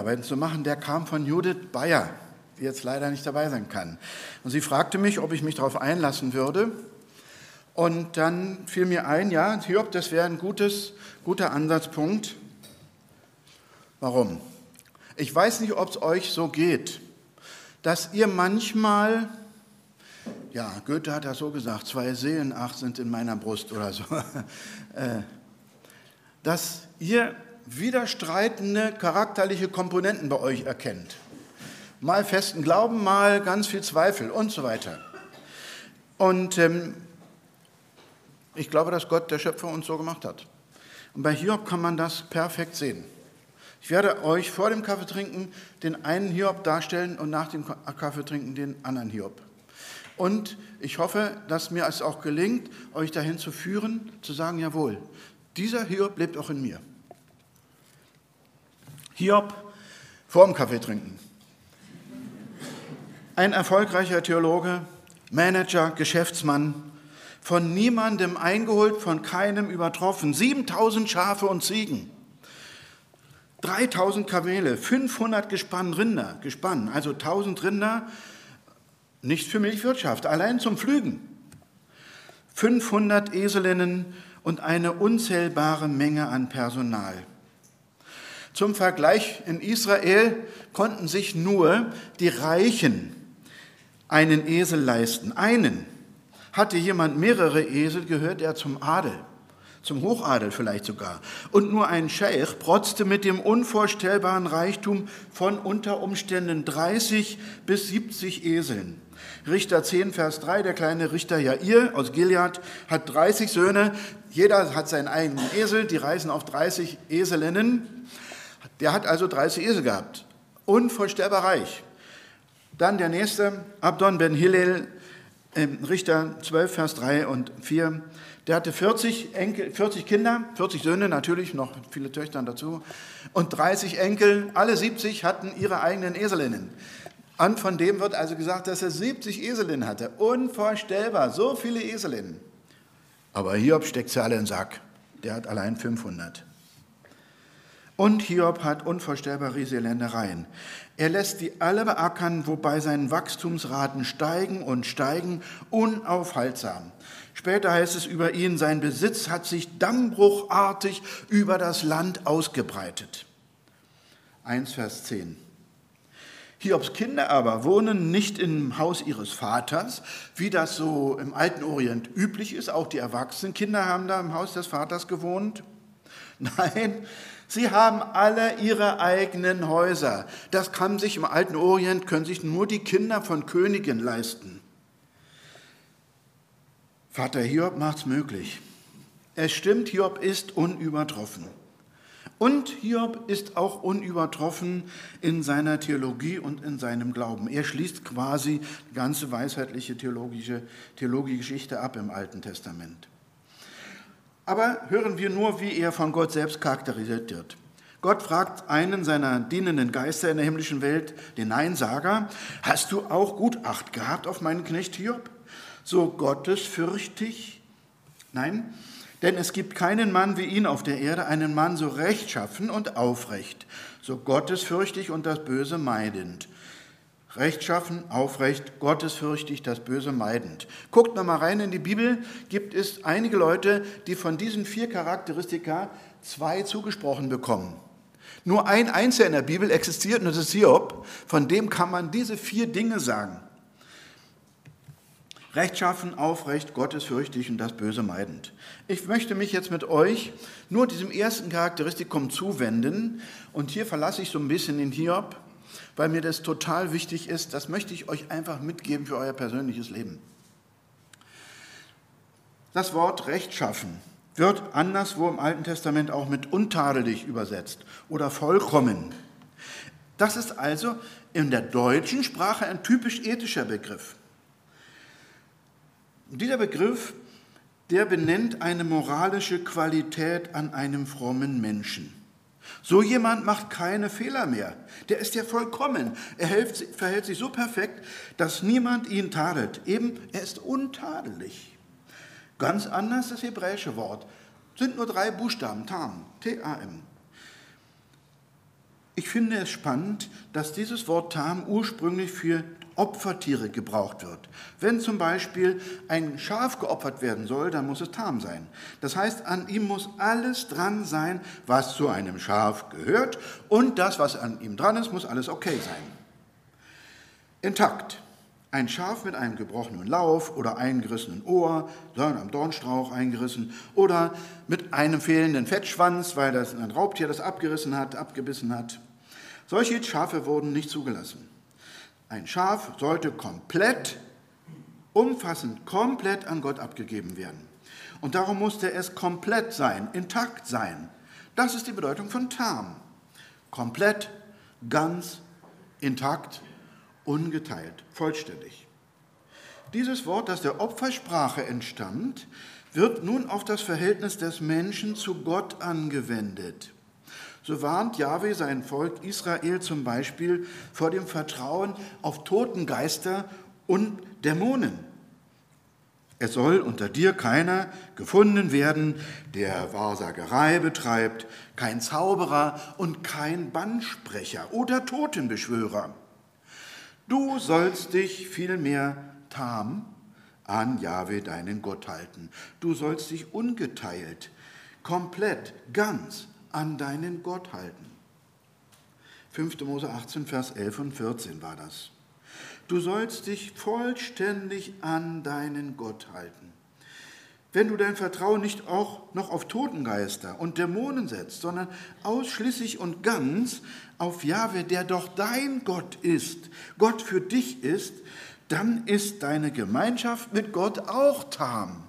Bibelarbeiten zu machen, der kam von Judith Bayer, die jetzt leider nicht dabei sein kann. Und sie fragte mich, ob ich mich darauf einlassen würde. Und dann fiel mir ein, ja, Hiob, das wäre ein gutes, guter Ansatzpunkt. Warum? Ich weiß nicht, ob es euch so geht, dass ihr manchmal, ja, Goethe hat das so gesagt, zwei Seelen, acht sind in meiner Brust oder so, äh, dass ihr widerstreitende charakterliche Komponenten bei euch erkennt. Mal festen Glauben, mal ganz viel Zweifel und so weiter. Und ähm, ich glaube, dass Gott, der Schöpfer, uns so gemacht hat. Und bei Hiob kann man das perfekt sehen. Ich werde euch vor dem Kaffeetrinken den einen Hiob darstellen und nach dem Kaffeetrinken den anderen Hiob. Und ich hoffe, dass mir es auch gelingt, euch dahin zu führen, zu sagen, jawohl, dieser Hiob lebt auch in mir. Hiob vor dem Kaffeetrinken. Ein erfolgreicher Theologe, Manager, Geschäftsmann, von niemandem eingeholt, von keinem übertroffen. 7000 Schafe und Ziegen, 3000 Kamele, 500 Gespann Rinder, Gespann, also 1000 Rinder, nicht für Milchwirtschaft, allein zum Pflügen. 500 Eselinnen und eine unzählbare Menge an Personal. Zum Vergleich, in Israel konnten sich nur die Reichen einen Esel leisten, einen. Hatte jemand mehrere Esel, gehört er zum Adel, zum Hochadel vielleicht sogar. Und nur ein Scheich protzte mit dem unvorstellbaren Reichtum von unter Umständen 30 bis 70 Eseln. Richter 10, Vers 3, der kleine Richter Jair aus Gilead hat 30 Söhne, jeder hat seinen eigenen Esel, die reisen auf 30 Eselinnen. Der hat also 30 Esel gehabt. Unvorstellbar reich. Dann der nächste, Abdon ben Hillel, Richter 12, Vers 3 und 4. Der hatte 40, Enkel, 40 Kinder, 40 Söhne natürlich, noch viele Töchter dazu, und 30 Enkel. Alle 70 hatten ihre eigenen Eselinnen. Und von dem wird also gesagt, dass er 70 Eselinnen hatte. Unvorstellbar, so viele Eselinnen. Aber Hiob steckt sie alle in den Sack. Der hat allein 500. Und Hiob hat unvorstellbar riesige Ländereien. Er lässt die alle beackern, wobei seine Wachstumsraten steigen und steigen, unaufhaltsam. Später heißt es über ihn, sein Besitz hat sich dammbruchartig über das Land ausgebreitet. 1 Vers 10. Hiobs Kinder aber wohnen nicht im Haus ihres Vaters, wie das so im alten Orient üblich ist. Auch die erwachsenen Kinder haben da im Haus des Vaters gewohnt. Nein, Sie haben alle ihre eigenen Häuser. Das kann sich im alten Orient, können sich nur die Kinder von Königen leisten. Vater Hiob macht es möglich. Es stimmt, Hiob ist unübertroffen. Und Hiob ist auch unübertroffen in seiner Theologie und in seinem Glauben. Er schließt quasi die ganze weisheitliche theologische Theologiegeschichte ab im Alten Testament. Aber hören wir nur, wie er von Gott selbst charakterisiert wird. Gott fragt einen seiner dienenden Geister in der himmlischen Welt, den Neinsager, hast du auch gut Acht gehabt auf meinen Knecht Hiob? So gottesfürchtig? Nein, denn es gibt keinen Mann wie ihn auf der Erde, einen Mann so rechtschaffen und aufrecht, so gottesfürchtig und das Böse meidend rechtschaffen, aufrecht, gottesfürchtig, das Böse meidend. Guckt noch mal rein in die Bibel, gibt es einige Leute, die von diesen vier Charakteristika zwei zugesprochen bekommen. Nur ein Einzelner in der Bibel existiert und das ist Hiob, von dem kann man diese vier Dinge sagen. Rechtschaffen, aufrecht, gottesfürchtig und das Böse meidend. Ich möchte mich jetzt mit euch nur diesem ersten Charakteristikum zuwenden und hier verlasse ich so ein bisschen den Hiob weil mir das total wichtig ist. Das möchte ich euch einfach mitgeben für euer persönliches Leben. Das Wort rechtschaffen wird anderswo im Alten Testament auch mit untadelig übersetzt oder vollkommen. Das ist also in der deutschen Sprache ein typisch ethischer Begriff. Dieser Begriff, der benennt eine moralische Qualität an einem frommen Menschen. So jemand macht keine Fehler mehr. Der ist ja vollkommen. Er verhält sich so perfekt, dass niemand ihn tadelt. Eben, er ist untadelig. Ganz anders das hebräische Wort. Sind nur drei Buchstaben, Tam, T-A-M. Ich finde es spannend, dass dieses Wort Tam ursprünglich für Opfertiere gebraucht wird. Wenn zum Beispiel ein Schaf geopfert werden soll, dann muss es Tam sein. Das heißt, an ihm muss alles dran sein, was zu einem Schaf gehört und das, was an ihm dran ist, muss alles okay sein. Intakt. Ein Schaf mit einem gebrochenen Lauf oder eingerissenen Ohr, sondern am Dornstrauch eingerissen oder mit einem fehlenden Fettschwanz, weil das ein Raubtier das abgerissen hat, abgebissen hat. Solche Schafe wurden nicht zugelassen. Ein Schaf sollte komplett, umfassend, komplett an Gott abgegeben werden. Und darum musste es komplett sein, intakt sein. Das ist die Bedeutung von Tam. Komplett, ganz, intakt, ungeteilt, vollständig. Dieses Wort, das der Opfersprache entstammt, wird nun auf das Verhältnis des Menschen zu Gott angewendet. So warnt Jahwe sein Volk Israel zum Beispiel vor dem Vertrauen auf Totengeister und Dämonen. Es soll unter dir keiner gefunden werden, der Wahrsagerei betreibt, kein Zauberer und kein Bannsprecher oder Totenbeschwörer. Du sollst dich vielmehr tam an Jahwe deinen Gott halten. Du sollst dich ungeteilt, komplett, ganz an deinen Gott halten. 5. Mose 18, Vers 11 und 14 war das. Du sollst dich vollständig an deinen Gott halten. Wenn du dein Vertrauen nicht auch noch auf Totengeister und Dämonen setzt, sondern ausschließlich und ganz auf Jahwe, der doch dein Gott ist, Gott für dich ist, dann ist deine Gemeinschaft mit Gott auch tam,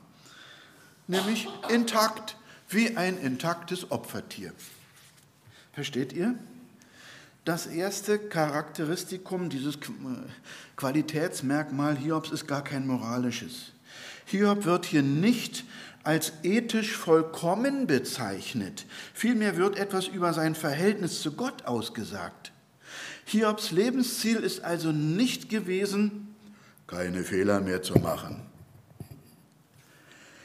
nämlich intakt wie ein intaktes Opfertier. Versteht ihr? Das erste Charakteristikum, dieses Qualitätsmerkmal Hiobs ist gar kein moralisches. Hiob wird hier nicht als ethisch vollkommen bezeichnet. Vielmehr wird etwas über sein Verhältnis zu Gott ausgesagt. Hiobs Lebensziel ist also nicht gewesen, keine Fehler mehr zu machen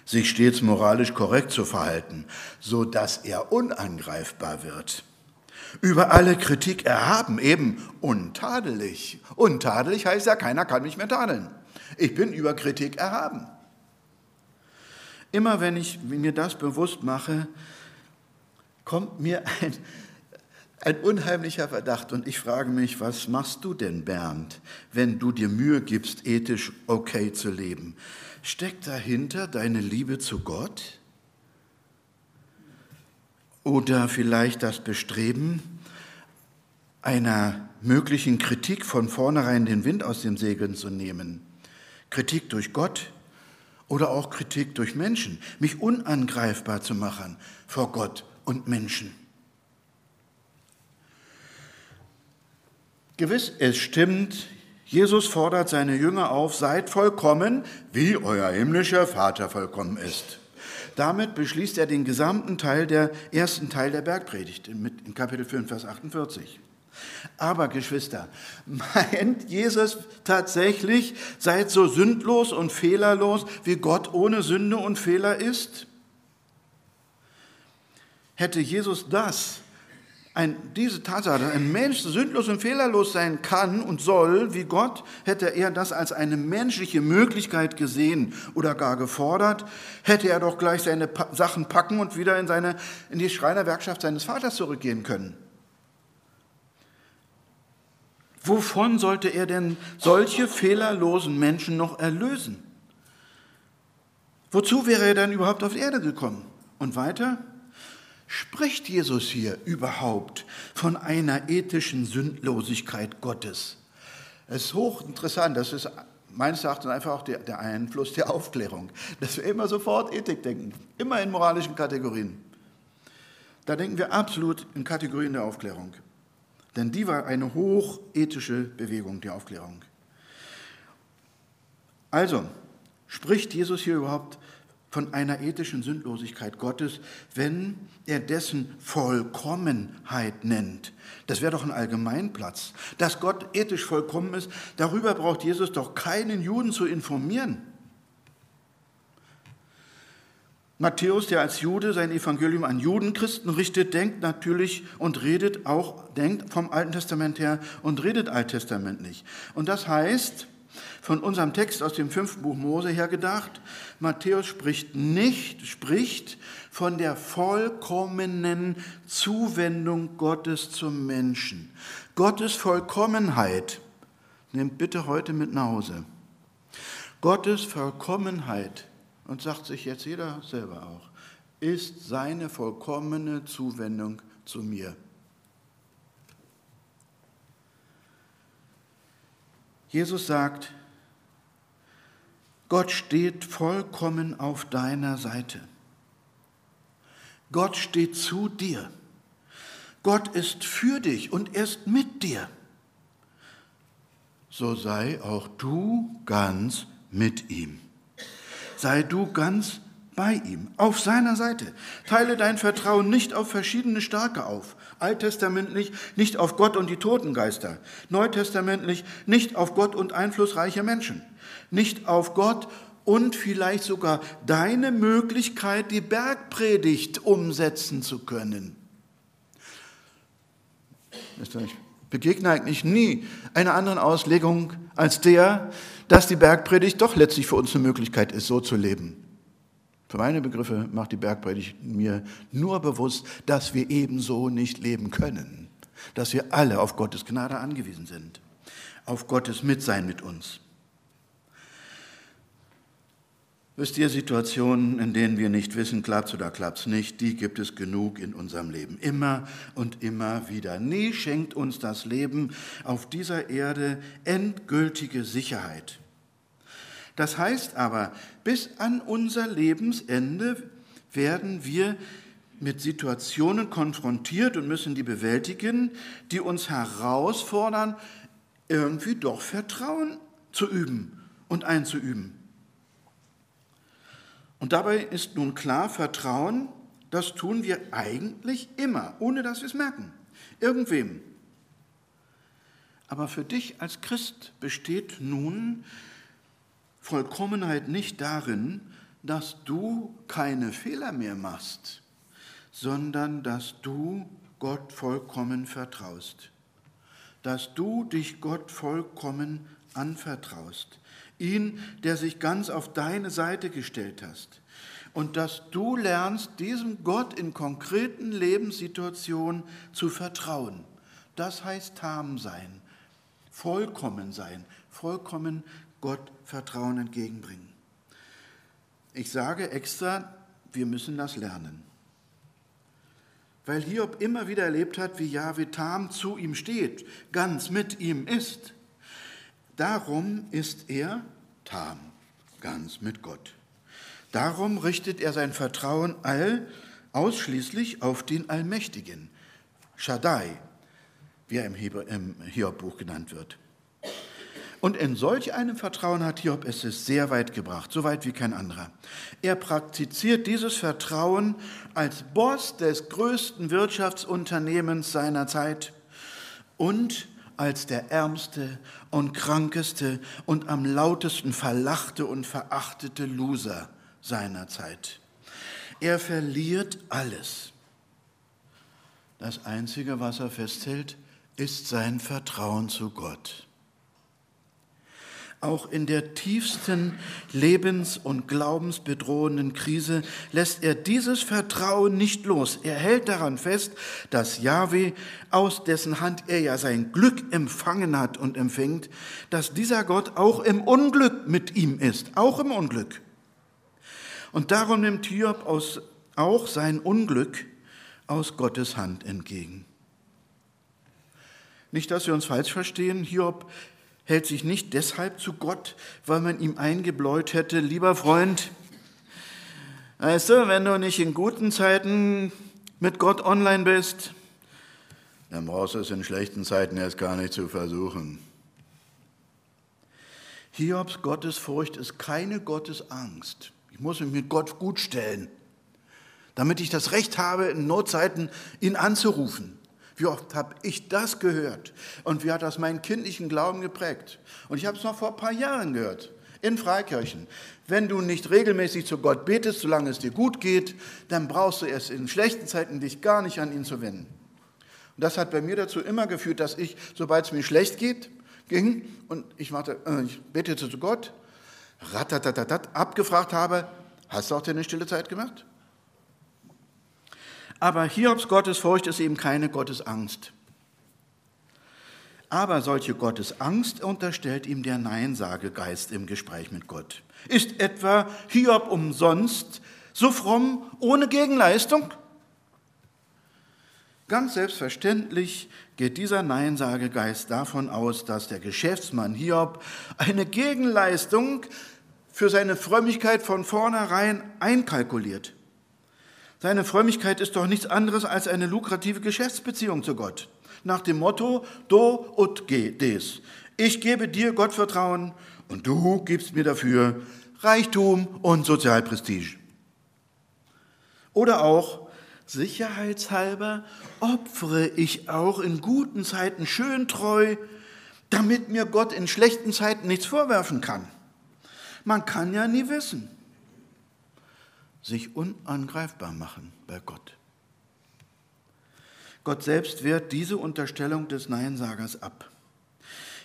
sich stets moralisch korrekt zu verhalten, so dass er unangreifbar wird. Über alle Kritik erhaben, eben untadelig. Untadelig heißt ja, keiner kann mich mehr tadeln. Ich bin über Kritik erhaben. Immer wenn ich mir das bewusst mache, kommt mir ein, ein unheimlicher Verdacht und ich frage mich, was machst du denn, Bernd, wenn du dir Mühe gibst, ethisch okay zu leben? Steckt dahinter deine Liebe zu Gott? Oder vielleicht das Bestreben, einer möglichen Kritik von vornherein den Wind aus den Segeln zu nehmen? Kritik durch Gott oder auch Kritik durch Menschen, mich unangreifbar zu machen vor Gott und Menschen. Gewiss, es stimmt, Jesus fordert seine Jünger auf, seid vollkommen, wie euer himmlischer Vater vollkommen ist. Damit beschließt er den gesamten Teil der ersten Teil der Bergpredigt in Kapitel 5, Vers 48. Aber Geschwister, meint Jesus tatsächlich, seid so sündlos und fehlerlos, wie Gott ohne Sünde und Fehler ist? Hätte Jesus das ein, diese Tatsache, dass ein Mensch sündlos und fehlerlos sein kann und soll wie Gott, hätte er das als eine menschliche Möglichkeit gesehen oder gar gefordert, hätte er doch gleich seine Sachen packen und wieder in, seine, in die Schreinerwerkschaft seines Vaters zurückgehen können. Wovon sollte er denn solche fehlerlosen Menschen noch erlösen? Wozu wäre er dann überhaupt auf die Erde gekommen? Und weiter? Spricht Jesus hier überhaupt von einer ethischen Sündlosigkeit Gottes? Es ist hochinteressant, das ist meines Erachtens einfach auch der, Einfluss der Aufklärung, dass wir immer sofort Ethik denken, immer in moralischen Kategorien. Da denken wir absolut in Kategorien der Aufklärung. Denn die war eine hochethische Bewegung, die Aufklärung. Also, spricht Jesus hier überhaupt von einer ethischen Sündlosigkeit Gottes, wenn er dessen Vollkommenheit nennt. Das wäre doch ein Allgemeinplatz. Dass Gott ethisch vollkommen ist, darüber braucht Jesus doch keinen Juden zu informieren. Matthäus, der als Jude sein Evangelium an Judenchristen richtet, denkt natürlich und redet auch, denkt vom Alten Testament her und redet alttestamentlich. Und das heißt, von unserem Text aus dem fünften Buch Mose her gedacht, Matthäus spricht nicht, spricht von der vollkommenen Zuwendung Gottes zum Menschen. Gottes Vollkommenheit, nehmt bitte heute mit nach Hause. Gottes Vollkommenheit und sagt sich jetzt jeder selber auch, ist seine vollkommene Zuwendung zu mir. Jesus sagt, Gott steht vollkommen auf deiner Seite. Gott steht zu dir. Gott ist für dich und er ist mit dir. So sei auch du ganz mit ihm sei du ganz bei ihm, auf seiner Seite. Teile dein Vertrauen nicht auf verschiedene Starke auf. Alttestamentlich nicht auf Gott und die Totengeister. Neutestamentlich nicht auf Gott und einflussreiche Menschen. Nicht auf Gott und vielleicht sogar deine Möglichkeit, die Bergpredigt umsetzen zu können. Ich begegne eigentlich nie einer anderen Auslegung als der, dass die Bergpredigt doch letztlich für uns eine Möglichkeit ist, so zu leben. Für meine Begriffe macht die Bergpredigt mir nur bewusst, dass wir ebenso nicht leben können, dass wir alle auf Gottes Gnade angewiesen sind, auf Gottes Mitsein mit uns. Wisst ihr, Situationen, in denen wir nicht wissen, klappt's oder klappt's nicht, die gibt es genug in unserem Leben. Immer und immer wieder. Nie schenkt uns das Leben auf dieser Erde endgültige Sicherheit. Das heißt aber, bis an unser Lebensende werden wir mit Situationen konfrontiert und müssen die bewältigen, die uns herausfordern, irgendwie doch Vertrauen zu üben und einzuüben. Und dabei ist nun klar, Vertrauen, das tun wir eigentlich immer, ohne dass wir es merken. Irgendwem. Aber für dich als Christ besteht nun Vollkommenheit nicht darin, dass du keine Fehler mehr machst, sondern dass du Gott vollkommen vertraust. Dass du dich Gott vollkommen anvertraust ihn, der sich ganz auf deine Seite gestellt hast. Und dass du lernst, diesem Gott in konkreten Lebenssituationen zu vertrauen. Das heißt Tam sein, vollkommen sein, vollkommen Gott Vertrauen entgegenbringen. Ich sage extra, wir müssen das lernen. Weil Hiob immer wieder erlebt hat, wie Jahwe Tam zu ihm steht, ganz mit ihm ist. Darum ist er tam, ganz mit Gott. Darum richtet er sein Vertrauen all ausschließlich auf den Allmächtigen, Shaddai, wie er im Hiob-Buch genannt wird. Und in solch einem Vertrauen hat Hiob es sehr weit gebracht, so weit wie kein anderer. Er praktiziert dieses Vertrauen als Boss des größten Wirtschaftsunternehmens seiner Zeit und als der ärmste und krankeste und am lautesten verlachte und verachtete Loser seiner Zeit. Er verliert alles. Das Einzige, was er festhält, ist sein Vertrauen zu Gott. Auch in der tiefsten lebens- und glaubensbedrohenden Krise lässt er dieses Vertrauen nicht los. Er hält daran fest, dass Yahweh, aus dessen Hand er ja sein Glück empfangen hat und empfängt, dass dieser Gott auch im Unglück mit ihm ist, auch im Unglück. Und darum nimmt Hiob aus, auch sein Unglück aus Gottes Hand entgegen. Nicht, dass wir uns falsch verstehen, Hiob hält sich nicht deshalb zu Gott, weil man ihm eingebläut hätte, lieber Freund, weißt du, wenn du nicht in guten Zeiten mit Gott online bist, dann brauchst du es in schlechten Zeiten erst gar nicht zu versuchen. Hiobs Gottesfurcht ist keine Gottesangst. Ich muss mich mit Gott gut stellen, damit ich das Recht habe, in Notzeiten ihn anzurufen. Wie oft habe ich das gehört? Und wie hat das meinen kindlichen Glauben geprägt? Und ich habe es noch vor ein paar Jahren gehört. in Freikirchen. Wenn du nicht regelmäßig zu Gott betest, solange es dir gut geht, dann brauchst du es in schlechten Zeiten dich gar nicht an ihn zu wenden. Und das hat bei mir dazu immer geführt, dass ich, sobald es mir schlecht geht, ging und ich, warte, äh, ich betete zu Gott, ratatatatat, abgefragt habe, hast du auch deine stille Zeit gemacht? Aber Hiobs Gottesfurcht ist eben keine Gottesangst. Aber solche Gottesangst unterstellt ihm der Neinsagegeist im Gespräch mit Gott. Ist etwa Hiob umsonst so fromm ohne Gegenleistung? Ganz selbstverständlich geht dieser Neinsagegeist davon aus, dass der Geschäftsmann Hiob eine Gegenleistung für seine Frömmigkeit von vornherein einkalkuliert. Seine Frömmigkeit ist doch nichts anderes als eine lukrative Geschäftsbeziehung zu Gott nach dem Motto Do ut ge des. Ich gebe dir Gottvertrauen und du gibst mir dafür Reichtum und Sozialprestige. Oder auch sicherheitshalber opfere ich auch in guten Zeiten schön treu, damit mir Gott in schlechten Zeiten nichts vorwerfen kann. Man kann ja nie wissen. Sich unangreifbar machen bei Gott. Gott selbst wehrt diese Unterstellung des Neinsagers ab.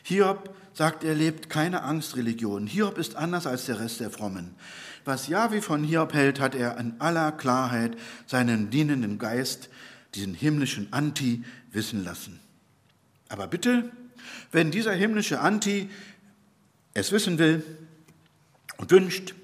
Hiob sagt, er lebt keine Angstreligion. Hiob ist anders als der Rest der Frommen. Was Jahwe von Hiob hält, hat er in aller Klarheit seinen dienenden Geist, diesen himmlischen Anti, wissen lassen. Aber bitte, wenn dieser himmlische Anti es wissen will und wünscht,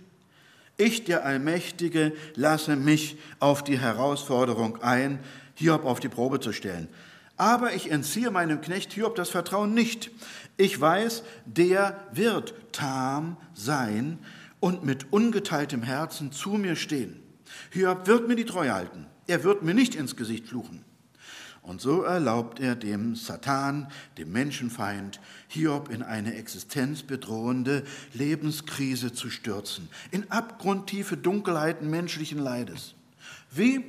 ich, der Allmächtige, lasse mich auf die Herausforderung ein, Hiob auf die Probe zu stellen. Aber ich entziehe meinem Knecht Hiob das Vertrauen nicht. Ich weiß, der wird tam sein und mit ungeteiltem Herzen zu mir stehen. Hiob wird mir die Treue halten. Er wird mir nicht ins Gesicht fluchen. Und so erlaubt er dem Satan, dem Menschenfeind, Hiob in eine existenzbedrohende Lebenskrise zu stürzen, in abgrundtiefe Dunkelheiten menschlichen Leides. Wie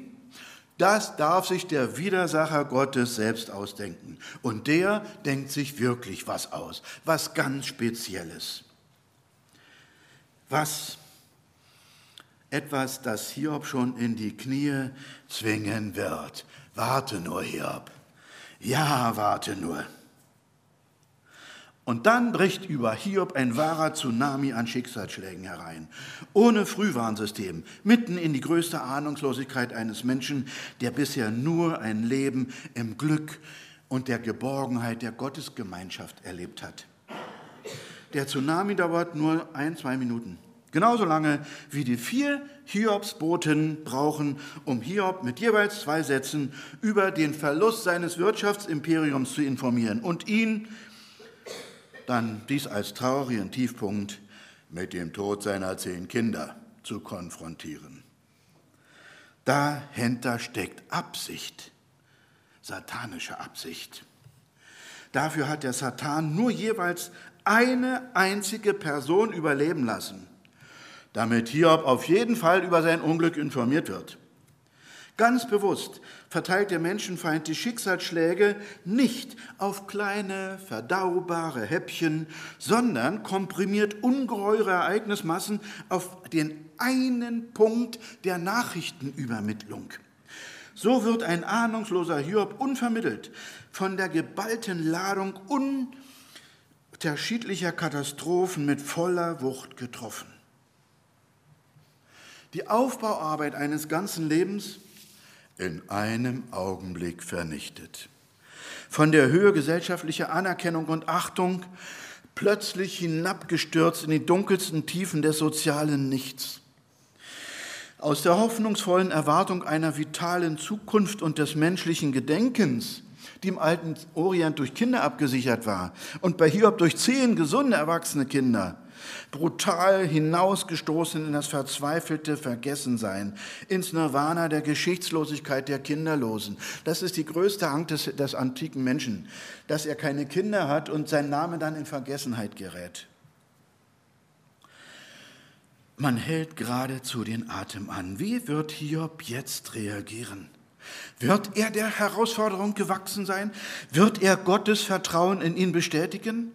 das darf sich der Widersacher Gottes selbst ausdenken. Und der denkt sich wirklich was aus, was ganz Spezielles. Was etwas, das Hiob schon in die Knie zwingen wird. Warte nur, Hiob. Ja, warte nur. Und dann bricht über Hiob ein wahrer Tsunami an Schicksalsschlägen herein. Ohne Frühwarnsystem, mitten in die größte Ahnungslosigkeit eines Menschen, der bisher nur ein Leben im Glück und der Geborgenheit der Gottesgemeinschaft erlebt hat. Der Tsunami dauert nur ein, zwei Minuten. Genauso lange wie die vier Hiobsboten brauchen, um Hiob mit jeweils zwei Sätzen über den Verlust seines Wirtschaftsimperiums zu informieren und ihn dann dies als traurigen Tiefpunkt mit dem Tod seiner zehn Kinder zu konfrontieren. Dahinter steckt Absicht, satanische Absicht. Dafür hat der Satan nur jeweils eine einzige Person überleben lassen, damit Hiob auf jeden Fall über sein Unglück informiert wird. Ganz bewusst verteilt der Menschenfeind die Schicksalsschläge nicht auf kleine, verdaubare Häppchen, sondern komprimiert ungeheure Ereignismassen auf den einen Punkt der Nachrichtenübermittlung. So wird ein ahnungsloser Hiob unvermittelt von der geballten Ladung unterschiedlicher Katastrophen mit voller Wucht getroffen. Die Aufbauarbeit eines ganzen Lebens in einem Augenblick vernichtet. Von der Höhe gesellschaftlicher Anerkennung und Achtung plötzlich hinabgestürzt in die dunkelsten Tiefen des sozialen Nichts. Aus der hoffnungsvollen Erwartung einer vitalen Zukunft und des menschlichen Gedenkens, die im alten Orient durch Kinder abgesichert war und bei Hiob durch zehn gesunde erwachsene Kinder, brutal hinausgestoßen in das verzweifelte Vergessensein, ins Nirvana der Geschichtslosigkeit der Kinderlosen. Das ist die größte Angst des, des antiken Menschen, dass er keine Kinder hat und sein Name dann in Vergessenheit gerät. Man hält geradezu den Atem an. Wie wird Hiob jetzt reagieren? Wird er der Herausforderung gewachsen sein? Wird er Gottes Vertrauen in ihn bestätigen?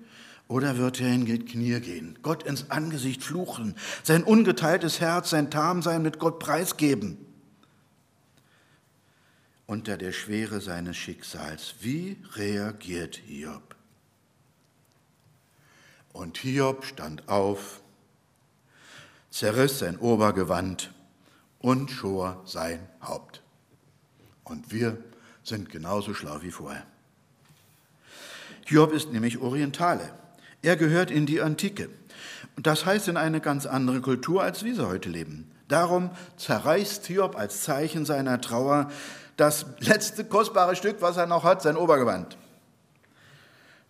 Oder wird er in die Knie gehen, Gott ins Angesicht fluchen, sein ungeteiltes Herz, sein Tamsein mit Gott preisgeben? Unter der Schwere seines Schicksals, wie reagiert Hiob? Und Hiob stand auf, zerriss sein Obergewand und schor sein Haupt. Und wir sind genauso schlau wie vorher. Hiob ist nämlich Orientale. Er gehört in die Antike. Das heißt in eine ganz andere Kultur, als wir sie heute leben. Darum zerreißt Hiob als Zeichen seiner Trauer das letzte kostbare Stück, was er noch hat, sein Obergewand.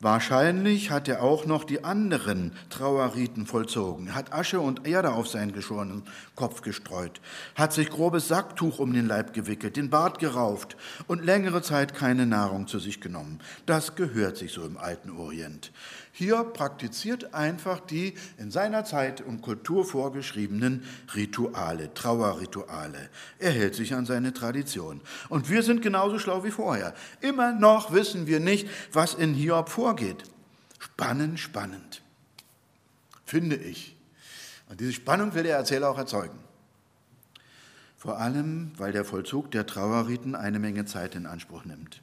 Wahrscheinlich hat er auch noch die anderen Trauerriten vollzogen, hat Asche und Erde auf seinen geschorenen Kopf gestreut, hat sich grobes Sacktuch um den Leib gewickelt, den Bart gerauft und längere Zeit keine Nahrung zu sich genommen. Das gehört sich so im alten Orient. Hier praktiziert einfach die in seiner Zeit und Kultur vorgeschriebenen Rituale, Trauerrituale. Er hält sich an seine Tradition. Und wir sind genauso schlau wie vorher. Immer noch wissen wir nicht, was in Hiob vorgeht. Spannend, spannend. Finde ich. Und diese Spannung will der Erzähler auch erzeugen. Vor allem, weil der Vollzug der Trauerriten eine Menge Zeit in Anspruch nimmt.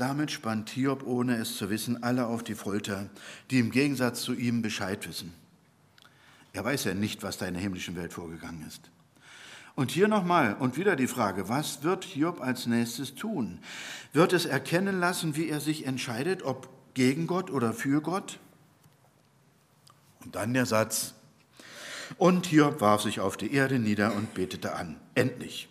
Damit spannt Hiob, ohne es zu wissen, alle auf die Folter, die im Gegensatz zu ihm Bescheid wissen. Er weiß ja nicht, was da in der himmlischen Welt vorgegangen ist. Und hier nochmal und wieder die Frage, was wird Hiob als nächstes tun? Wird es erkennen lassen, wie er sich entscheidet, ob gegen Gott oder für Gott? Und dann der Satz. Und Hiob warf sich auf die Erde nieder und betete an. Endlich.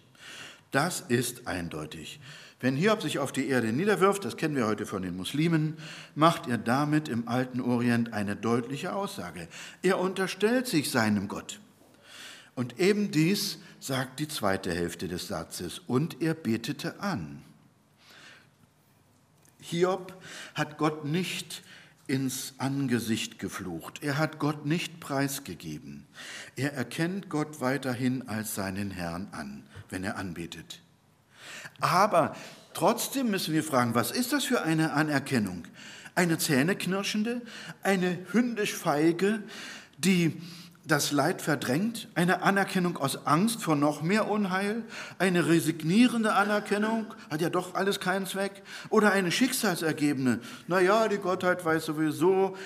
Das ist eindeutig. Wenn Hiob sich auf die Erde niederwirft, das kennen wir heute von den Muslimen, macht er damit im alten Orient eine deutliche Aussage. Er unterstellt sich seinem Gott. Und eben dies sagt die zweite Hälfte des Satzes. Und er betete an. Hiob hat Gott nicht ins Angesicht geflucht. Er hat Gott nicht preisgegeben. Er erkennt Gott weiterhin als seinen Herrn an, wenn er anbetet. Aber trotzdem müssen wir fragen, was ist das für eine Anerkennung? Eine zähneknirschende, eine hündisch feige, die das Leid verdrängt, eine Anerkennung aus Angst vor noch mehr Unheil, eine resignierende Anerkennung, hat ja doch alles keinen Zweck, oder eine schicksalsergebene, naja, die Gottheit weiß sowieso,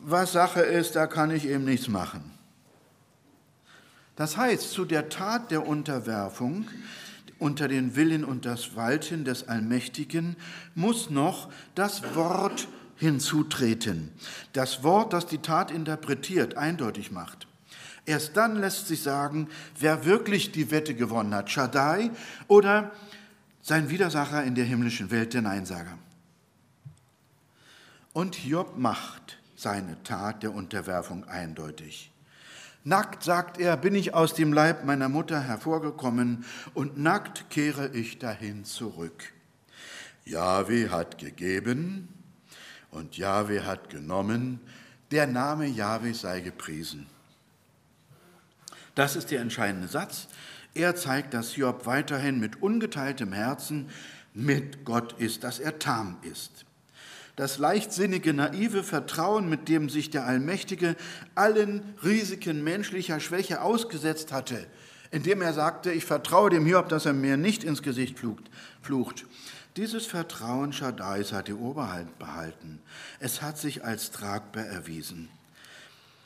was Sache ist, da kann ich eben nichts machen. Das heißt, zu der Tat der Unterwerfung unter den Willen und das Walten des Allmächtigen muss noch das Wort hinzutreten. Das Wort, das die Tat interpretiert, eindeutig macht. Erst dann lässt sich sagen, wer wirklich die Wette gewonnen hat, Shaddai oder sein Widersacher in der himmlischen Welt, der Neinsager. Und Hiob macht seine Tat der Unterwerfung eindeutig. Nackt, sagt er, bin ich aus dem Leib meiner Mutter hervorgekommen und nackt kehre ich dahin zurück. Jahwe hat gegeben und Jahwe hat genommen. Der Name Jahwe sei gepriesen. Das ist der entscheidende Satz. Er zeigt, dass Job weiterhin mit ungeteiltem Herzen mit Gott ist, dass er tam ist das leichtsinnige, naive Vertrauen, mit dem sich der Allmächtige allen Risiken menschlicher Schwäche ausgesetzt hatte, indem er sagte, ich vertraue dem Hiob, dass er mir nicht ins Gesicht flucht. Dieses Vertrauen Shaddais hat die Oberhalt behalten. Es hat sich als tragbar erwiesen.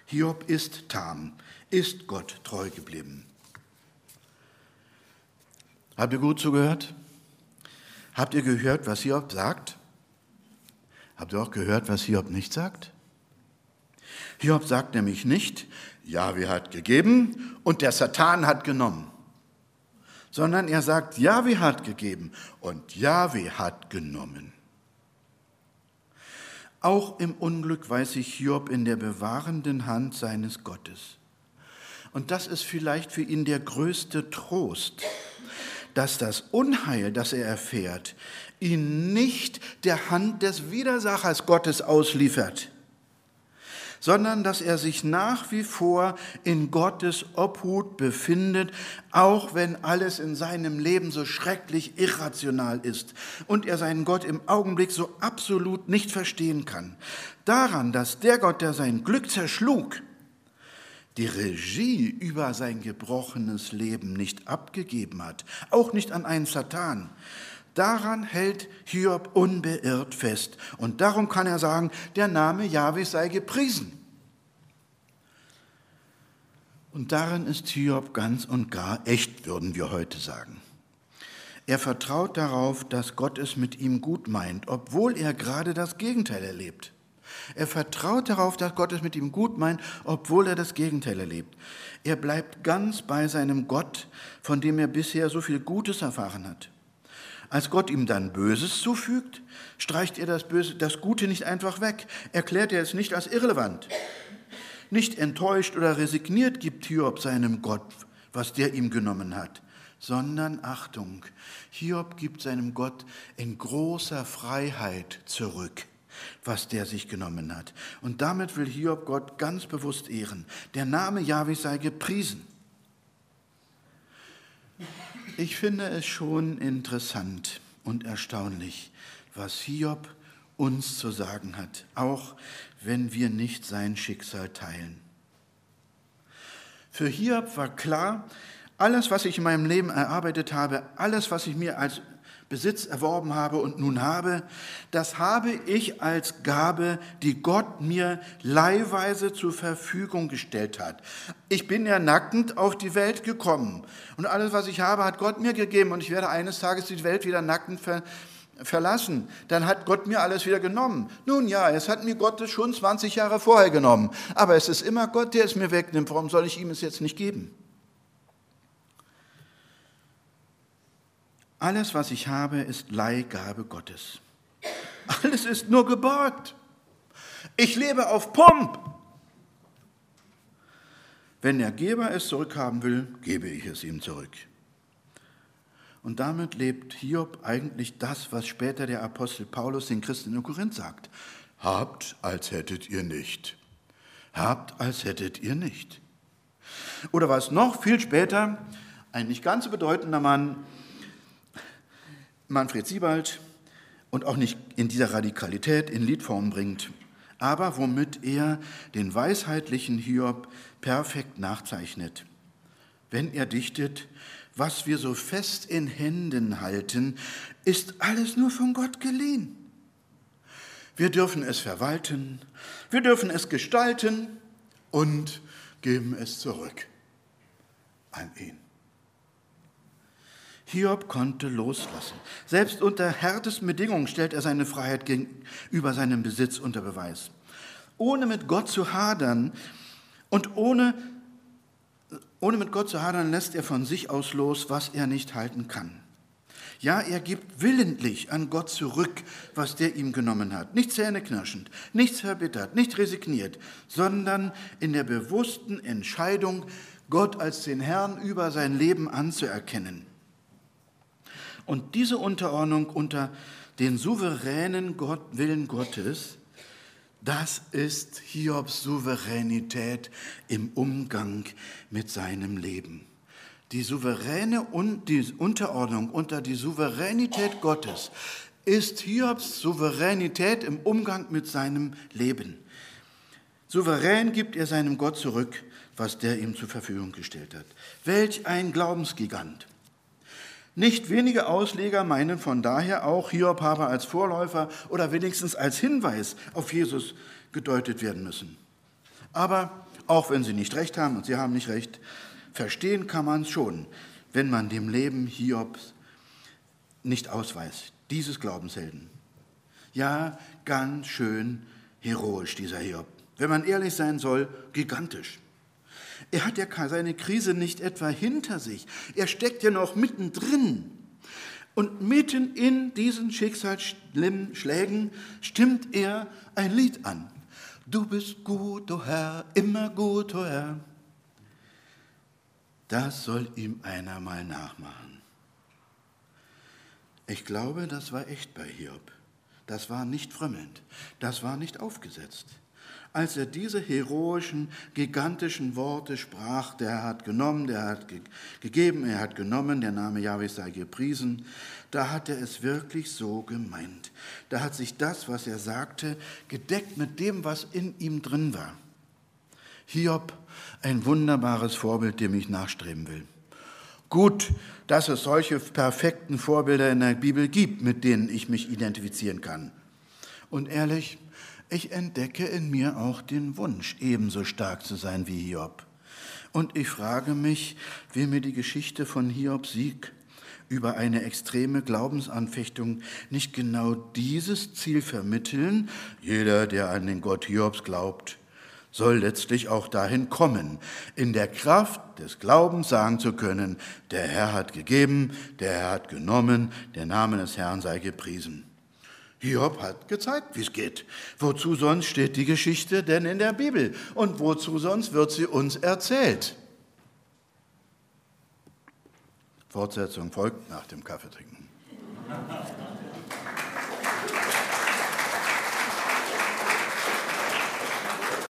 Hiob ist Tam, ist Gott treu geblieben. Habt ihr gut zugehört? Habt ihr gehört, was Hiob sagt? Habt ihr auch gehört, was Hiob nicht sagt? Hiob sagt nämlich nicht, Jahwe hat gegeben und der Satan hat genommen, sondern er sagt, Jahwe hat gegeben und Jahwe hat genommen. Auch im Unglück weiß sich Hiob in der bewahrenden Hand seines Gottes. Und das ist vielleicht für ihn der größte Trost, dass das Unheil, das er erfährt, ihn nicht der Hand des Widersachers Gottes ausliefert, sondern dass er sich nach wie vor in Gottes Obhut befindet, auch wenn alles in seinem Leben so schrecklich irrational ist und er seinen Gott im Augenblick so absolut nicht verstehen kann. Daran, dass der Gott, der sein Glück zerschlug, die Regie über sein gebrochenes Leben nicht abgegeben hat, auch nicht an einen Satan. Daran hält Hiob unbeirrt fest. Und darum kann er sagen, der Name Jahwes sei gepriesen. Und darin ist Hiob ganz und gar echt, würden wir heute sagen. Er vertraut darauf, dass Gott es mit ihm gut meint, obwohl er gerade das Gegenteil erlebt. Er vertraut darauf, dass Gott es mit ihm gut meint, obwohl er das Gegenteil erlebt. Er bleibt ganz bei seinem Gott, von dem er bisher so viel Gutes erfahren hat. Als Gott ihm dann Böses zufügt, streicht er das, Böse, das Gute nicht einfach weg, erklärt er es nicht als irrelevant. Nicht enttäuscht oder resigniert gibt Hiob seinem Gott, was der ihm genommen hat, sondern Achtung, Hiob gibt seinem Gott in großer Freiheit zurück was der sich genommen hat. Und damit will Hiob Gott ganz bewusst ehren. Der Name Jahwe sei gepriesen. Ich finde es schon interessant und erstaunlich, was Hiob uns zu sagen hat, auch wenn wir nicht sein Schicksal teilen. Für Hiob war klar, alles, was ich in meinem Leben erarbeitet habe, alles, was ich mir als Besitz erworben habe und nun habe, das habe ich als Gabe, die Gott mir leihweise zur Verfügung gestellt hat. Ich bin ja nackend auf die Welt gekommen und alles, was ich habe, hat Gott mir gegeben und ich werde eines Tages die Welt wieder nackend ver verlassen. Dann hat Gott mir alles wieder genommen. Nun ja, es hat mir Gott schon 20 Jahre vorher genommen, aber es ist immer Gott, der es mir wegnimmt. Warum soll ich ihm es jetzt nicht geben? Alles, was ich habe, ist Leihgabe Gottes. Alles ist nur geborgt. Ich lebe auf Pump. Wenn der Geber es zurückhaben will, gebe ich es ihm zurück. Und damit lebt Hiob eigentlich das, was später der Apostel Paulus den Christen in Korinth sagt. Habt, als hättet ihr nicht. Habt, als hättet ihr nicht. Oder was noch viel später, ein nicht ganz so bedeutender Mann, Manfred Siebald und auch nicht in dieser Radikalität in Liedform bringt, aber womit er den weisheitlichen Hiob perfekt nachzeichnet. Wenn er dichtet, was wir so fest in Händen halten, ist alles nur von Gott geliehen. Wir dürfen es verwalten, wir dürfen es gestalten und geben es zurück an ihn. Hiob konnte loslassen. Selbst unter härtesten Bedingungen stellt er seine Freiheit gegenüber seinem Besitz unter Beweis. Ohne mit Gott zu hadern und ohne, ohne mit Gott zu hadern, lässt er von sich aus los, was er nicht halten kann. Ja, er gibt willentlich an Gott zurück, was der ihm genommen hat. Nicht zähneknirschend, nichts verbittert, nicht resigniert, sondern in der bewussten Entscheidung, Gott als den Herrn über sein Leben anzuerkennen. Und diese Unterordnung unter den souveränen Gott, Willen Gottes, das ist Hiobs Souveränität im Umgang mit seinem Leben. Die souveräne und die Unterordnung unter die Souveränität Gottes ist Hiobs Souveränität im Umgang mit seinem Leben. Souverän gibt er seinem Gott zurück, was der ihm zur Verfügung gestellt hat. Welch ein Glaubensgigant. Nicht wenige Ausleger meinen von daher auch, Hiob habe als Vorläufer oder wenigstens als Hinweis auf Jesus gedeutet werden müssen. Aber auch wenn sie nicht recht haben und sie haben nicht recht, verstehen kann man es schon, wenn man dem Leben Hiobs nicht ausweist, dieses Glaubenshelden. Ja, ganz schön heroisch, dieser Hiob. Wenn man ehrlich sein soll, gigantisch. Er hat ja seine Krise nicht etwa hinter sich. Er steckt ja noch mittendrin. Und mitten in diesen Schicksalsschlägen stimmt er ein Lied an. Du bist gut, o oh Herr, immer gut, o oh Herr. Das soll ihm einer mal nachmachen. Ich glaube, das war echt bei Hiob. Das war nicht frömmelnd. Das war nicht aufgesetzt. Als er diese heroischen, gigantischen Worte sprach, der hat genommen, der hat ge gegeben, er hat genommen, der Name Jahwe sei gepriesen, da hat er es wirklich so gemeint. Da hat sich das, was er sagte, gedeckt mit dem, was in ihm drin war. Hiob, ein wunderbares Vorbild, dem ich nachstreben will. Gut, dass es solche perfekten Vorbilder in der Bibel gibt, mit denen ich mich identifizieren kann. Und ehrlich, ich entdecke in mir auch den Wunsch, ebenso stark zu sein wie Hiob. Und ich frage mich, will mir die Geschichte von Hiobs Sieg über eine extreme Glaubensanfechtung nicht genau dieses Ziel vermitteln? Jeder, der an den Gott Hiobs glaubt, soll letztlich auch dahin kommen, in der Kraft des Glaubens sagen zu können, der Herr hat gegeben, der Herr hat genommen, der Name des Herrn sei gepriesen. Hiob hat gezeigt, wie es geht. Wozu sonst steht die Geschichte denn in der Bibel? Und wozu sonst wird sie uns erzählt? Fortsetzung folgt nach dem Kaffeetrinken.